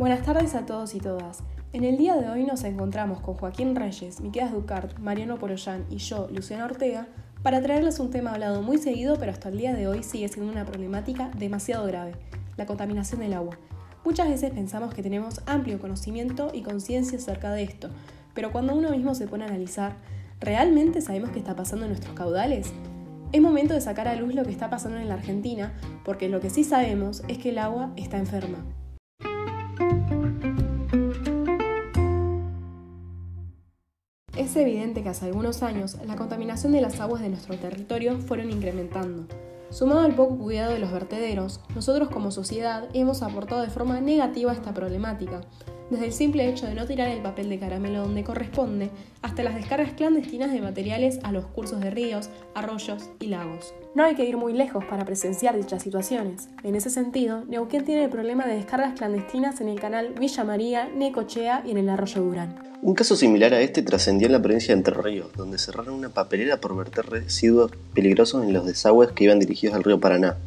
Buenas tardes a todos y todas. En el día de hoy nos encontramos con Joaquín Reyes, Miqueas Ducart, Mariano Poroyán y yo, Luciana Ortega, para traerles un tema hablado muy seguido, pero hasta el día de hoy sigue siendo una problemática demasiado grave, la contaminación del agua. Muchas veces pensamos que tenemos amplio conocimiento y conciencia acerca de esto, pero cuando uno mismo se pone a analizar, ¿realmente sabemos qué está pasando en nuestros caudales? Es momento de sacar a luz lo que está pasando en la Argentina, porque lo que sí sabemos es que el agua está enferma. Es evidente que hace algunos años la contaminación de las aguas de nuestro territorio fueron incrementando. Sumado al poco cuidado de los vertederos, nosotros como sociedad hemos aportado de forma negativa a esta problemática, desde el simple hecho de no tirar el papel de caramelo donde corresponde, hasta las descargas clandestinas de materiales a los cursos de ríos, arroyos y lagos. No hay que ir muy lejos para presenciar dichas situaciones. En ese sentido, Neuquén tiene el problema de descargas clandestinas en el canal Villa María, Necochea y en el arroyo Durán. Un caso similar a este trascendió en la provincia de Entre Ríos, donde cerraron una papelera por verter residuos peligrosos en los desagües que iban dirigidos al río Paraná.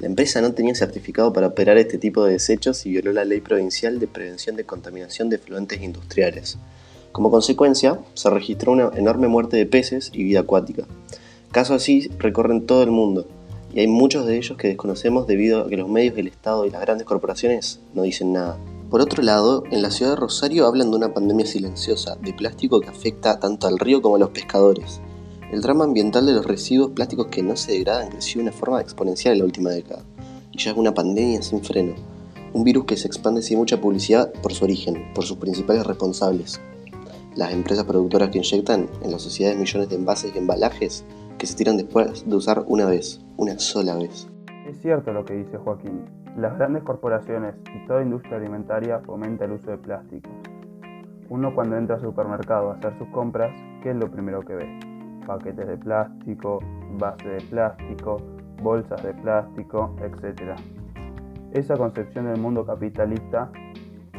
La empresa no tenía certificado para operar este tipo de desechos y violó la ley provincial de prevención de contaminación de fluentes industriales. Como consecuencia, se registró una enorme muerte de peces y vida acuática. Casos así recorren todo el mundo, y hay muchos de ellos que desconocemos debido a que los medios del Estado y las grandes corporaciones no dicen nada. Por otro lado, en la ciudad de Rosario hablan de una pandemia silenciosa de plástico que afecta tanto al río como a los pescadores. El drama ambiental de los residuos plásticos que no se degradan creció de una forma exponencial en la última década, y ya es una pandemia sin freno, un virus que se expande sin mucha publicidad por su origen, por sus principales responsables, las empresas productoras que inyectan en las sociedades millones de envases y embalajes que se tiran después de usar una vez, una sola vez. Es cierto lo que dice Joaquín, las grandes corporaciones y toda industria alimentaria fomenta el uso de plásticos. Uno cuando entra al supermercado a hacer sus compras, ¿qué es lo primero que ve? Paquetes de plástico, base de plástico, bolsas de plástico, etc. Esa concepción del mundo capitalista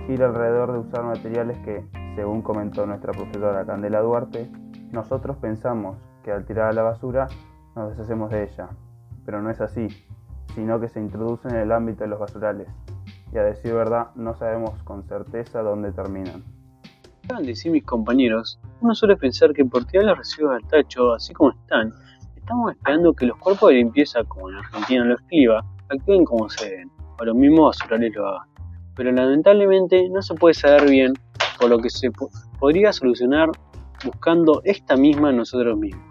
gira alrededor de usar materiales que, según comentó nuestra profesora Candela Duarte, nosotros pensamos que al tirar a la basura nos deshacemos de ella, pero no es así, sino que se introducen en el ámbito de los basurales, y a decir verdad no sabemos con certeza dónde terminan acaban de decir mis compañeros, uno suele pensar que por tirar los residuos al tacho, así como están, estamos esperando que los cuerpos de limpieza, como en Argentina lo escriba, actúen como se deben, o los mismos basurales lo hagan. Pero lamentablemente no se puede saber bien, por lo que se podría solucionar buscando esta misma nosotros mismos,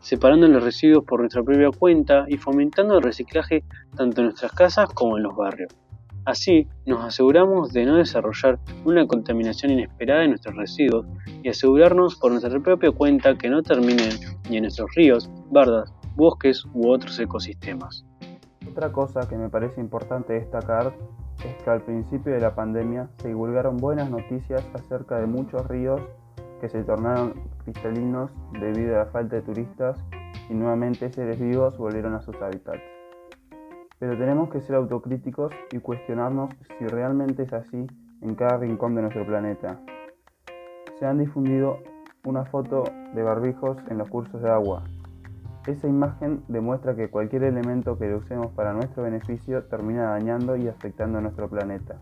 separando los residuos por nuestra propia cuenta y fomentando el reciclaje tanto en nuestras casas como en los barrios. Así, nos aseguramos de no desarrollar una contaminación inesperada de nuestros residuos y asegurarnos por nuestra propia cuenta que no terminen ni en nuestros ríos, bardas, bosques u otros ecosistemas. Otra cosa que me parece importante destacar es que al principio de la pandemia se divulgaron buenas noticias acerca de muchos ríos que se tornaron cristalinos debido a la falta de turistas y nuevamente seres vivos volvieron a sus hábitats. Pero tenemos que ser autocríticos y cuestionarnos si realmente es así en cada rincón de nuestro planeta. Se han difundido una foto de barbijos en los cursos de agua. Esa imagen demuestra que cualquier elemento que usemos para nuestro beneficio termina dañando y afectando a nuestro planeta.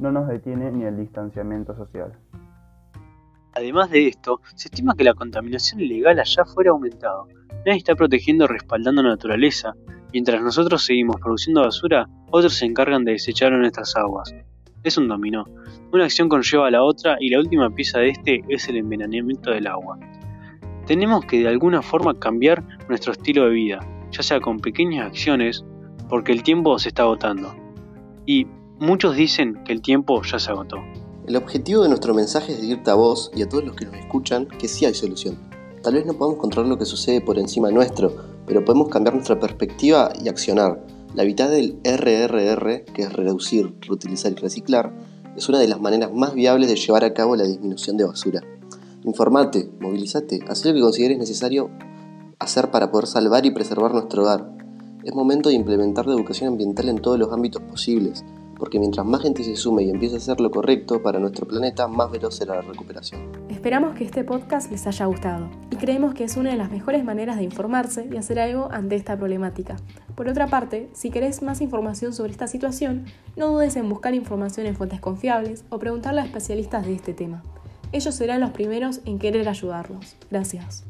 No nos detiene ni el distanciamiento social. Además de esto, se estima que la contaminación ilegal allá fuera aumentado. Nadie está protegiendo o respaldando la naturaleza, Mientras nosotros seguimos produciendo basura, otros se encargan de desechar en nuestras aguas. Es un dominó. Una acción conlleva a la otra y la última pieza de este es el envenenamiento del agua. Tenemos que de alguna forma cambiar nuestro estilo de vida, ya sea con pequeñas acciones, porque el tiempo se está agotando. Y muchos dicen que el tiempo ya se agotó. El objetivo de nuestro mensaje es decirte a vos y a todos los que nos escuchan que sí hay solución. Tal vez no podamos controlar lo que sucede por encima nuestro, pero podemos cambiar nuestra perspectiva y accionar. La mitad del RRR, que es reducir, reutilizar y reciclar, es una de las maneras más viables de llevar a cabo la disminución de basura. Informate, movilízate, haz lo que consideres necesario hacer para poder salvar y preservar nuestro hogar. Es momento de implementar la educación ambiental en todos los ámbitos posibles, porque mientras más gente se sume y empiece a hacer lo correcto para nuestro planeta, más veloz será la recuperación. Esperamos que este podcast les haya gustado y creemos que es una de las mejores maneras de informarse y hacer algo ante esta problemática. Por otra parte, si querés más información sobre esta situación, no dudes en buscar información en fuentes confiables o preguntarle a especialistas de este tema. Ellos serán los primeros en querer ayudarlos. Gracias.